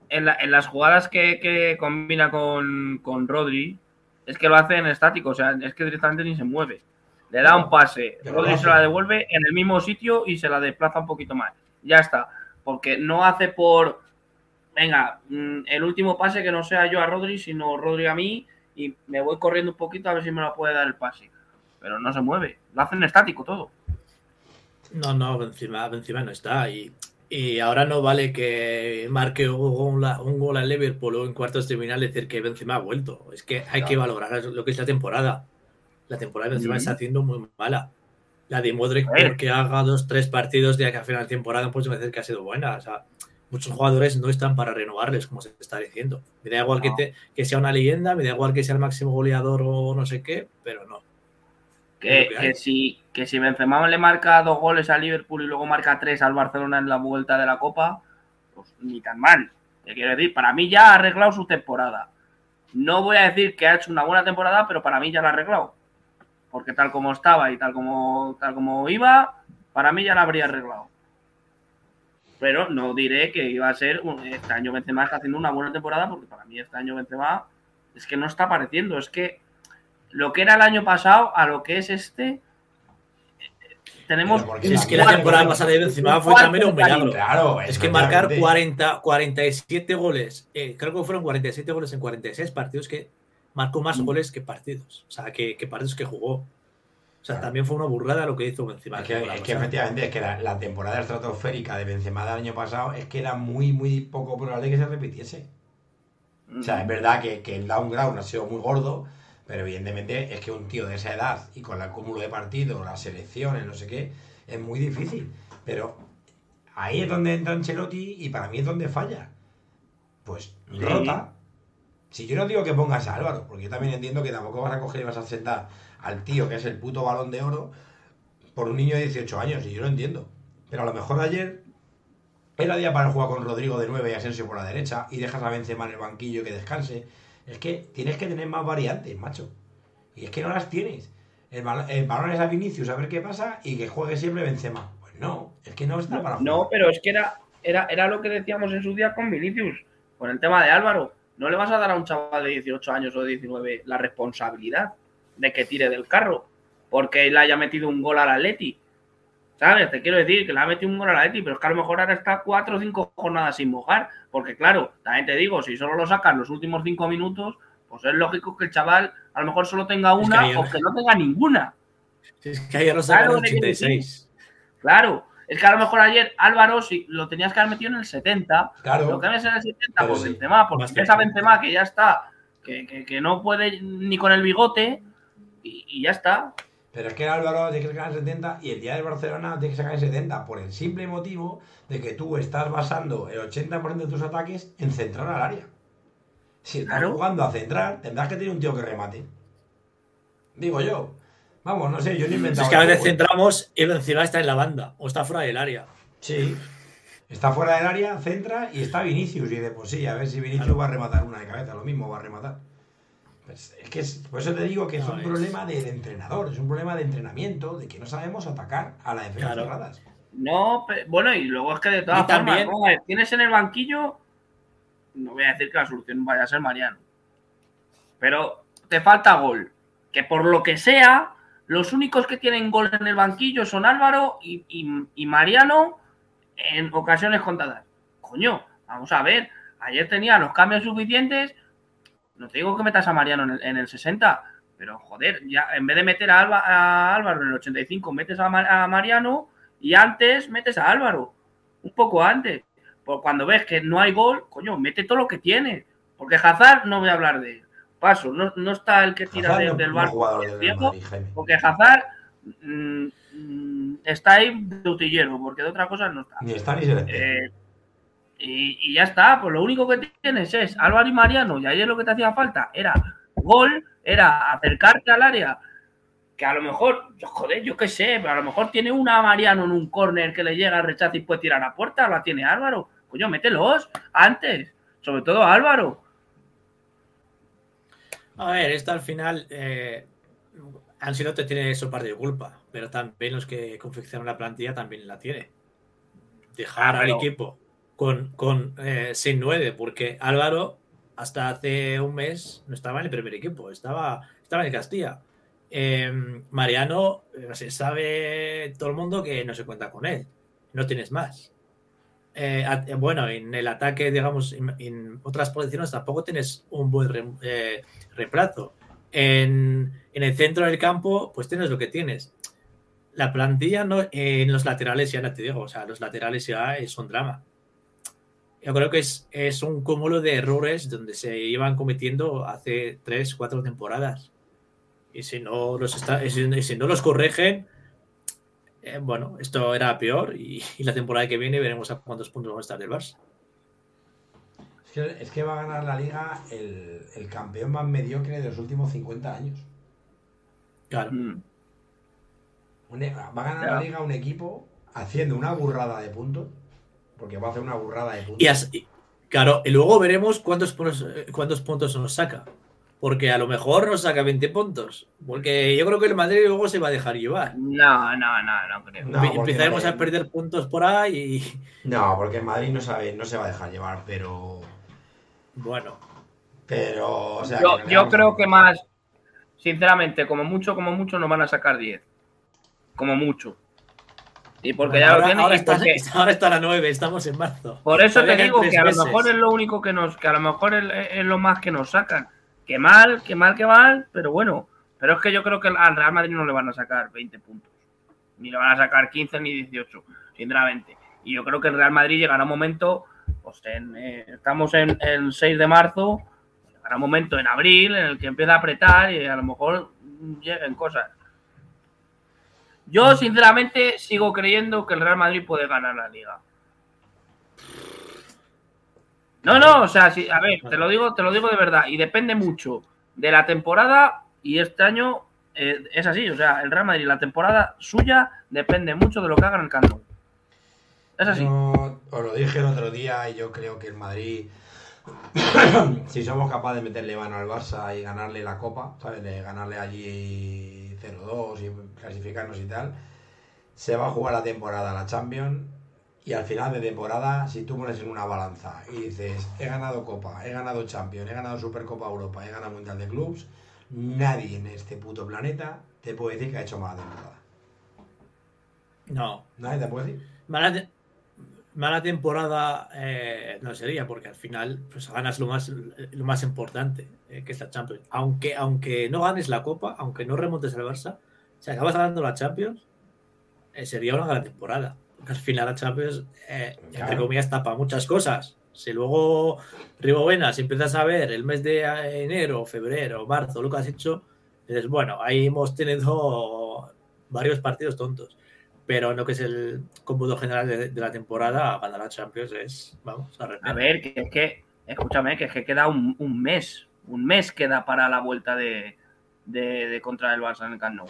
En, las jugadas que, combina con, con Rodri, es que lo hace en estático, o sea, es que directamente ni se mueve. Le da un pase, Rodri se la devuelve en el mismo sitio y se la desplaza un poquito más. Ya está. Porque no hace por, venga, mm, el último pase que no sea yo a Rodri, sino Rodri a mí y me voy corriendo un poquito a ver si me lo puede dar el pase. Pero no se mueve, lo hacen estático todo. No, no, encima, encima no está. Y y ahora no vale que marque un, gol al Liverpool o en cuartos de final decir que Benzema ha vuelto. Es que hay que valorar lo que es la temporada. La temporada de Benzema está haciendo muy mala. La de Modric, porque haga dos, tres partidos de acá a final de temporada, pues decir que ha sido buena. O sea, muchos jugadores no están para renovarles, como se está diciendo. Me da igual que, que sea una leyenda, me da igual que sea el máximo goleador o no sé qué, pero no. Que, si, que si Benzema le marca dos goles al Liverpool y luego marca tres al Barcelona en la vuelta de la Copa, pues ni tan mal. Te quiero decir, para mí ya ha arreglado su temporada. No voy a decir que ha hecho una buena temporada, pero para mí ya la ha arreglado. Porque tal como estaba y tal como, tal como iba, para mí ya la habría arreglado. Pero no diré que iba a ser este año Benzema está haciendo una buena temporada, porque para mí este año Benzema es que no está apareciendo. Es que lo que era el año pasado a lo que es este, tenemos. Es que la temporada pasada de Benzema fue también un milagro. Claro, es que marcar 40, 47 goles, eh, creo que fueron 47 goles en 46 partidos, que marcó más mm. goles que partidos. O sea, que, partidos que jugó. O sea, también fue una burrada lo que hizo Benzema. Es que, efectivamente, es que la, temporada estratosférica de Benzema del año pasado es que era muy, muy poco probable que se repitiese. O sea, es verdad que, que el downground ha sido muy gordo, pero evidentemente es que un tío de esa edad y con el cúmulo de partidos, las selecciones, no sé qué, es muy difícil. Pero ahí es donde entra Ancelotti y para mí es donde falla. Pues rota. Si yo no digo que pongas a Álvaro, porque yo también entiendo que tampoco vas a coger y vas a sentar al tío que es el puto balón de oro por un niño de 18 años, y yo lo entiendo. Pero a lo mejor ayer era día para jugar con Rodrigo de 9 y Asensio por la derecha y dejas a Benzema en el banquillo que descanse es que tienes que tener más variantes, macho. Y es que no las tienes. El, balón es a Vinicius a ver qué pasa y que juegue siempre Benzema. Pues no, es que no está para jugar. No, pero es que era, era, era lo que decíamos en su día con Vinicius, con el tema de Álvaro. No le vas a dar a un chaval de 18 años o de 19 la responsabilidad de que tire del carro porque él haya metido un gol al Atleti. ¿Sabes? Te quiero decir que le ha metido un gol al Atleti, pero es que a lo mejor ahora está cuatro o cinco jornadas sin mojar. Porque claro, también te digo, si solo lo sacas los últimos cinco minutos, pues es lógico que el chaval a lo mejor solo tenga una o que no tenga ninguna. Es que ayer lo sacaron 86. Claro, es que a lo mejor ayer Álvaro, si lo tenías que haber metido en el 70, claro. lo que en el 70 por sí. Benzema, porque esa Benzema que ya está, que, que, no puede ni con el bigote y, ya está. Pero es que Álvaro tiene que sacar el 70 y el día del Barcelona tiene que sacar el 70 por el simple motivo de que tú estás basando el 80% de tus ataques en centrar al área. Si estás jugando a centrar, tendrás que tener un tío que remate. Digo yo. Vamos, no sé, yo no he inventado. Es que a veces centramos y encima está en la banda o está fuera del área. Sí. Está fuera del área, centra y está Vinicius. Y de pues sí, a ver si Vinicius va a rematar una de cabeza, lo mismo va a rematar. Pues es que por eso te digo que es un problema de, entrenador, es un problema de entrenamiento, de que no sabemos atacar a la defensa cerradas. No, bueno, y luego es que de todas formas, tienes en el banquillo, no voy a decir que la solución vaya a ser Mariano, pero te falta gol, que por lo que sea, los únicos que tienen gol en el banquillo son Álvaro y, Mariano en ocasiones contadas. Coño, vamos a ver. Ayer tenía los cambios suficientes. No te digo que metas a Mariano en el, 60, pero joder, ya en vez de meter a, Álvaro en el 85, metes a, Mariano y antes metes a Álvaro. Un poco antes. Pues cuando ves que no hay gol, coño, mete todo lo que tiene. Porque Hazard no voy a hablar de él paso. No, está el que tira del barco porque Hazard mm, mm, está ahí de utillero, porque de otra cosa no está. Ni está ni se eh, y, ya está, pues lo único que tienes es Álvaro y Mariano, y ayer lo que te hacía falta era gol, era acercarte al área, que a lo mejor, joder, yo qué sé, pero a lo mejor tiene una Mariano en un córner que le llega al rechazo y puede tirar a puerta, la tiene Álvaro. Coño, mételos antes, sobre todo Álvaro. A ver, esto al final, eh, Ancelotti tiene su parte de culpa, pero también los que confeccionan la plantilla también la tiene. Dejar al equipo con, con eh, sin nueve, porque Álvaro hasta hace un mes no estaba en el primer equipo, estaba, estaba en Castilla. Em, Mariano, eh, se sabe todo el mundo que no se cuenta con él, no tienes más. Eh, bueno, en el ataque, digamos, en, otras posiciones tampoco tienes un buen eh, reemplazo. En, el centro del campo, pues tienes lo que tienes. La plantilla no, en los laterales ya te digo, o sea, los laterales ya es un drama. Yo creo que es, es un cúmulo de errores donde se iban cometiendo hace tres, cuatro temporadas. Y si no los, está, si no los corrigen, eh, bueno, esto era peor y, la temporada que viene veremos a cuántos puntos va a estar el Barça. Es que, va a ganar la liga el, campeón más mediocre de los últimos 50 años. Claro. Mm. E, va a ganar la liga un equipo haciendo una burrada de puntos, porque va a hacer una burrada de puntos. Y claro, y luego veremos cuántos, eh, cuántos puntos nos saca porque a lo mejor nos saca 20 puntos. Porque yo creo que el Madrid luego se va a dejar llevar. No, no, no, no creo. Empezaremos a perder puntos por ahí y... No, porque el Madrid no, sabe, no se va a dejar llevar, pero... Bueno. Pero, o sea... Yo, creo que más, sinceramente, como mucho, como mucho, nos van a sacar 10. Como mucho. Y porque ya ahora, lo tienen. Ahora, está, ahora está la 9, estamos en marzo. Por eso te digo que a lo mejor es lo único que nos. que a lo mejor es lo más que nos sacan que mal, que mal, que mal, pero bueno. Pero es que yo creo que al Real Madrid no le van a sacar 20 puntos. Ni le van a sacar 15 ni 18, sinceramente. Y yo creo que el Real Madrid llegará un momento, pues eh, estamos en el 6 de marzo, llegará un momento en abril en el que empieza a apretar y a lo mejor lleguen cosas. Yo, sinceramente, sigo creyendo que el Real Madrid puede ganar la liga. No, no, o sea, sí, a ver, te lo digo, te lo digo de verdad, y depende mucho de la temporada, y este año eh, es así, o sea, el Real Madrid, la temporada suya depende mucho de lo que haga en el campo. Es así. os lo dije el otro día, y yo creo que el Madrid, si somos capaces de meterle mano al Barça y ganarle la Copa, ¿sabes? De ganarle allí 0-2 y clasificarnos y tal, se va a jugar la temporada la Champions y al final de temporada, si tú pones en una balanza y dices, he ganado Copa, he ganado Champions, he ganado Supercopa Europa, he ganado Mundial de Clubs, nadie en este puto planeta te puede decir que ha hecho mala temporada. No. ¿Nadie te puede decir? Mala mala temporada eh, no sería, porque al final pues, ganas lo más, lo más importante, eh, que es la Champions. Aunque, aunque no ganes la Copa, aunque no remontes al Barça, si acabas ganando la Champions, eh, sería una gran temporada. Al final la Champions, entre comillas, tapa muchas cosas. Si luego Ribovenas empiezas a ver el mes de enero, febrero, marzo, lo que has hecho, dices, bueno, ahí hemos tenido varios partidos tontos pero no que es el cómputo general de, la temporada, ganar la Champions es, vamos, a, a ver, que es que, escúchame, que es que queda un, mes, un mes queda para la vuelta de, de, contra el Barça en el Camp Nou.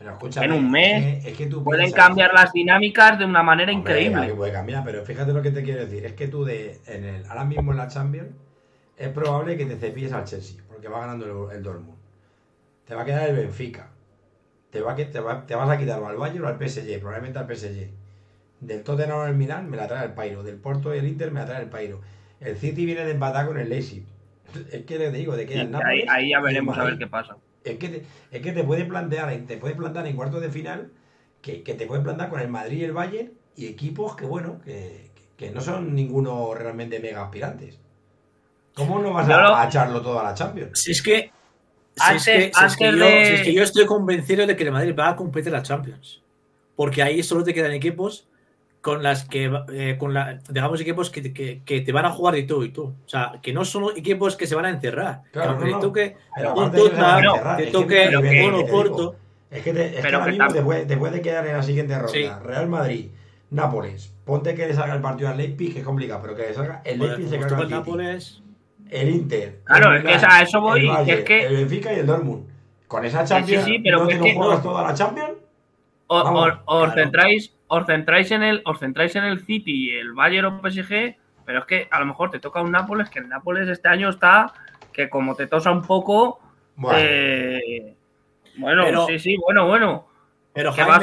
Pero en un mes es que, tú pueden cambiar las dinámicas de una manera increíble. Puede cambiar, pero fíjate lo que te quiero decir, es que tú de, en el, ahora mismo en la Champions es probable que te cepilles al Chelsea, porque va ganando el, el Dortmund. Te va a quedar el Benfica te, va, te, te vas a quitar al Bayern o al PSG, probablemente al PSG. Del Tottenham al Milan me la trae el Pairo. Del Porto y el Inter me la trae el Pairo. El City viene de empatar con el Leipzig. Es que le digo, de que el Napoli, ahí, ya veremos a ver qué pasa. Es que, te, es que te puede plantear, te puede plantar en cuartos de final que, que, te puede plantar con el Madrid y el Bayern y equipos que, bueno, que, que no son ninguno realmente mega aspirantes. ¿Cómo no vas a, a, echarlo todo a la Champions? Si es que si, es que, yo, yo, estoy convencido de que el Madrid va a competir la Champions. Porque ahí solo te quedan equipos con las que, eh, con la, digamos, equipos que, que, te van a jugar de tú y tú. O sea, que no son equipos que se van a encerrar. Claro, que no, toque un Tottenham, te toque. Es que, te, es que ahora mismo te puede, te puede, quedar en la siguiente ronda. Real Madrid, Nápoles. Ponte que le salga el partido al Leipzig, que es complicado, pero que le salga el Leipzig se carga el Nápoles el Inter. Claro, es que a eso voy. El, es que... el Benfica y el Dortmund. Con esa Champions, sí, sí, pero ¿no te no juegas toda la Champions? os, centráis, os, centráis en el, os centráis en el City y el Bayern o PSG, pero es que a lo mejor te toca un Nápoles, que el Nápoles este año está, que como te tosa un poco. Bueno, eh, bueno sí, sí, bueno, bueno. Pero que va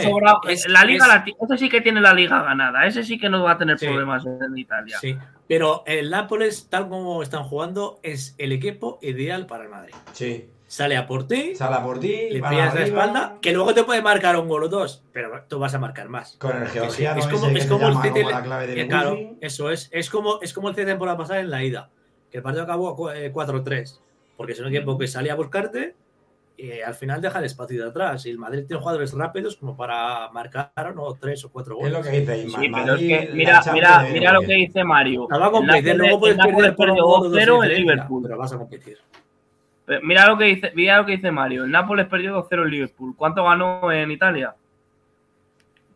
la liga, ese sí que tiene la liga ganada. Ese sí que no va a tener problemas en Italia. Sí, pero el Nápoles, tal como están jugando, es el equipo ideal para el Madrid. Sí. Sale a por ti. Sale a por ti. Le pillas la espalda. Que luego te puede marcar un gol o dos. Pero tú vas a marcar más. Con el georgiano. Es, como, es como el CT. Eh, claro, eso es. Es como, es como el CT temporada pasada en la ida. Que el partido acabó 4-3. Eh, porque es un equipo que sale a buscarte y al final deja el espacio de atrás. Y el Madrid tiene jugadores rápidos como para marcar ¿no? tres o cuatro goles. Es lo que dice sí, pero es que mira, mira, mira lo que dice Mario. No va a competir, luego puedes perder por 2-0 el Liverpool. Pero vas a competir. Mira lo que dice, mira lo que dice Mario. El Nápoles perdió 2-0 el Liverpool. ¿Cuánto ganó en Italia?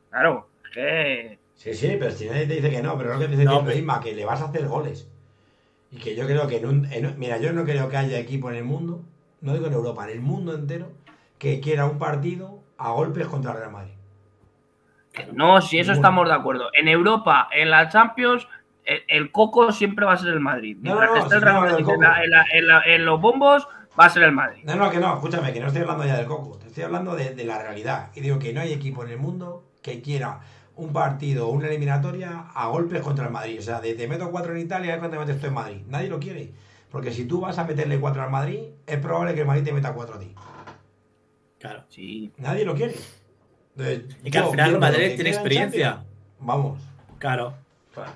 Claro, que. Sí, sí, pero si nadie te dice que no, pero lo que dice no, Isma, que le vas a hacer goles. Y que yo creo que en un, Mira, yo no creo que haya equipo en el mundo no digo en Europa, en el mundo entero, que quiera un partido a golpes contra el Real Madrid. No, si eso estamos de acuerdo. En Europa, en la Champions, el, coco siempre va a ser el Madrid. Mientras que esté el Real Madrid en, los bombos, va a ser el Madrid. No, no, que no, escúchame, que no estoy hablando ya del coco, te estoy hablando de, la realidad. Y digo que no hay equipo en el mundo que quiera un partido o una eliminatoria a golpes contra el Madrid. O sea, de te meto cuatro en Italia, es cuando te metes esto en Madrid. Nadie lo quiere. Porque si tú vas a meterle 4 al Madrid, es probable que el Madrid te meta 4 a ti. Claro. Sí. Nadie lo quiere. y que al final el Madrid tiene experiencia. Vamos. Claro.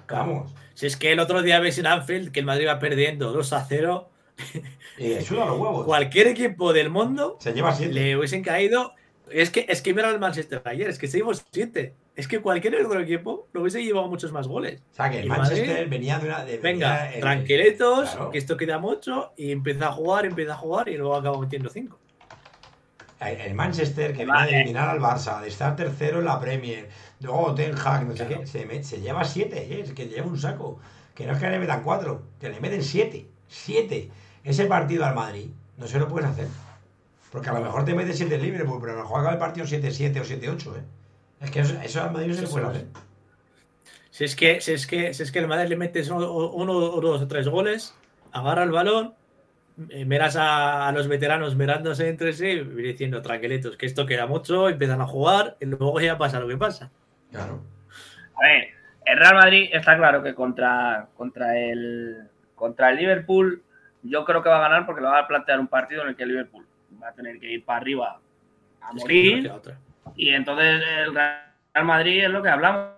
Vamos. Si es que el otro día ves en Anfield que el Madrid va perdiendo 2 a 0. Suda los huevos. Cualquier equipo del mundo se lleva siete. le hubiesen caído. Es que, es que mira al Manchester ayer, es que seguimos 7 es que cualquier otro equipo lo hubiese llevado muchos más goles. O sea, que el Manchester venía de una. venga, tranquilitos, que esto queda mucho, y empieza a jugar, empieza a jugar, y luego acaba metiendo cinco. El Manchester, que viene de eliminar al Barça, de estar tercero en la Premier, luego Ten Hag, no sé qué, se, lleva siete, ¿eh? es que lleva un saco. Que no es que le metan cuatro, que le meten siete. Siete. Ese partido al Madrid no se lo puedes hacer. Porque a lo mejor te metes siete libre, pero a lo mejor acaba el partido 7-7 o 7-8, ¿eh? Es que eso, eso al Madrid no se puede hacer. Si es que, si es que, si es que el Madrid le metes uno, o dos o tres goles, agarra el balón, eh, miras a, los veteranos mirándose entre sí y diciendo tranquilitos que esto queda mucho, empiezan a jugar y luego ya pasa lo que pasa. Claro. A ver, el Real Madrid está claro que contra, contra, el, contra el Liverpool yo creo que va a ganar porque le va a plantear un partido en el que Liverpool va a tener que ir para arriba a morir. Y entonces el Real Madrid es lo que hablamos.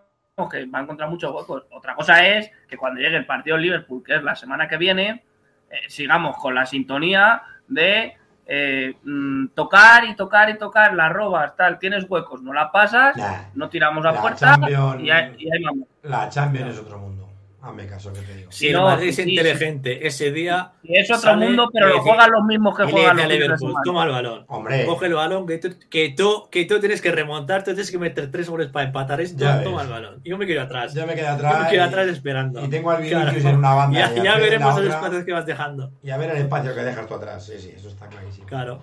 que va a encontrar muchos huecos. Otra cosa es que cuando llegue el partido Liverpool, que es la semana que viene, eh, sigamos con la sintonía de eh, mm, tocar y tocar y tocar, la robas, tal, tienes huecos, no la pasas, no tiramos a puerta y, ahí, vamos. La Champions es otro mundo. Hazme caso que te digo. Si el Madrid es inteligente ese día. es otro mundo, pero lo juegan los mismos que juegan los Liverpool. Toma el balón. Hombre. Coge el balón, que tú, que tú, que tú tienes que remontar, tú tienes que meter tres goles para empatar esto. toma el balón. Yo me quedo atrás. Yo me quedo atrás. Yo me quedo atrás esperando. Y tengo al Vinicius en una banda. Ya, ya veremos los espacios que vas dejando. Y a ver el espacio que dejas tú atrás. Sí, sí, eso está clarísimo. Claro.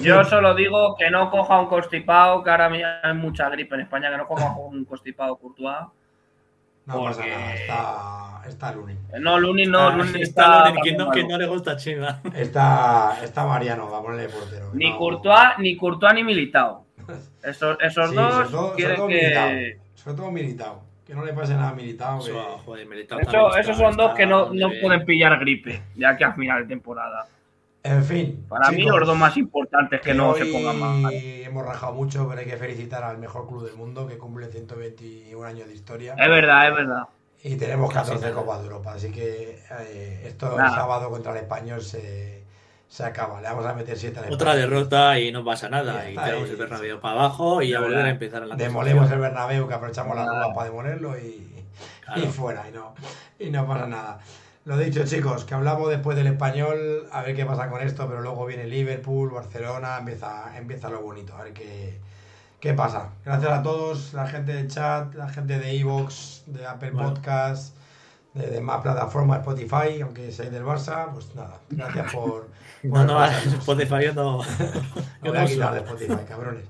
Yo solo digo que no coja un constipado, que ahora hay mucha gripe en España, que no coja un constipado Courtois. No pasa nada, está, está Luni. No, Luni no, Luni está. está que, no, que, no, le gusta Chiva. Está, está Mariano, va a ponerle portero. Ni, Courtois, ni Courtois ni Militao. Esos, esos dos quieren que. Sobre todo Militao. Que no le pase nada a Militao. Que... joder, Militao Eso, esos son dos que no, no pueden pillar gripe, ya que a final de temporada. En fin. Para mí, los dos más importantes que, no se pongan más. Hemos rajado mucho, pero hay que felicitar al mejor club del mundo que cumple 121 años de historia. Es verdad, es verdad. Y tenemos 14 Copas de Europa, así que eh, esto el sábado contra el Español se, se, acaba. Le vamos a meter 7 al Otra derrota y no pasa nada. Y, tenemos el Bernabéu para abajo y a volver a empezar en la Demolemos el Bernabéu, que aprovechamos la Copa para demolerlo y, y fuera. Y no, y no pasa nada. Lo dicho, chicos, que hablamos después del español, a ver qué pasa con esto, pero luego viene Liverpool, Barcelona, empieza, empieza lo bonito, a ver qué, qué pasa. Gracias a todos, la gente de chat, la gente de Evox, de Apple Podcast, de, más plataformas, Spotify, aunque seáis del Barça, pues nada, gracias por... no, no, Spotify yo no... voy a quitar de Spotify, cabrones.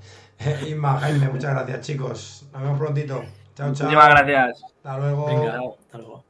Inma, Jaime, muchas gracias, chicos. Nos vemos prontito. Chao, chao. Muchas gracias. Hasta luego. Venga, hasta luego.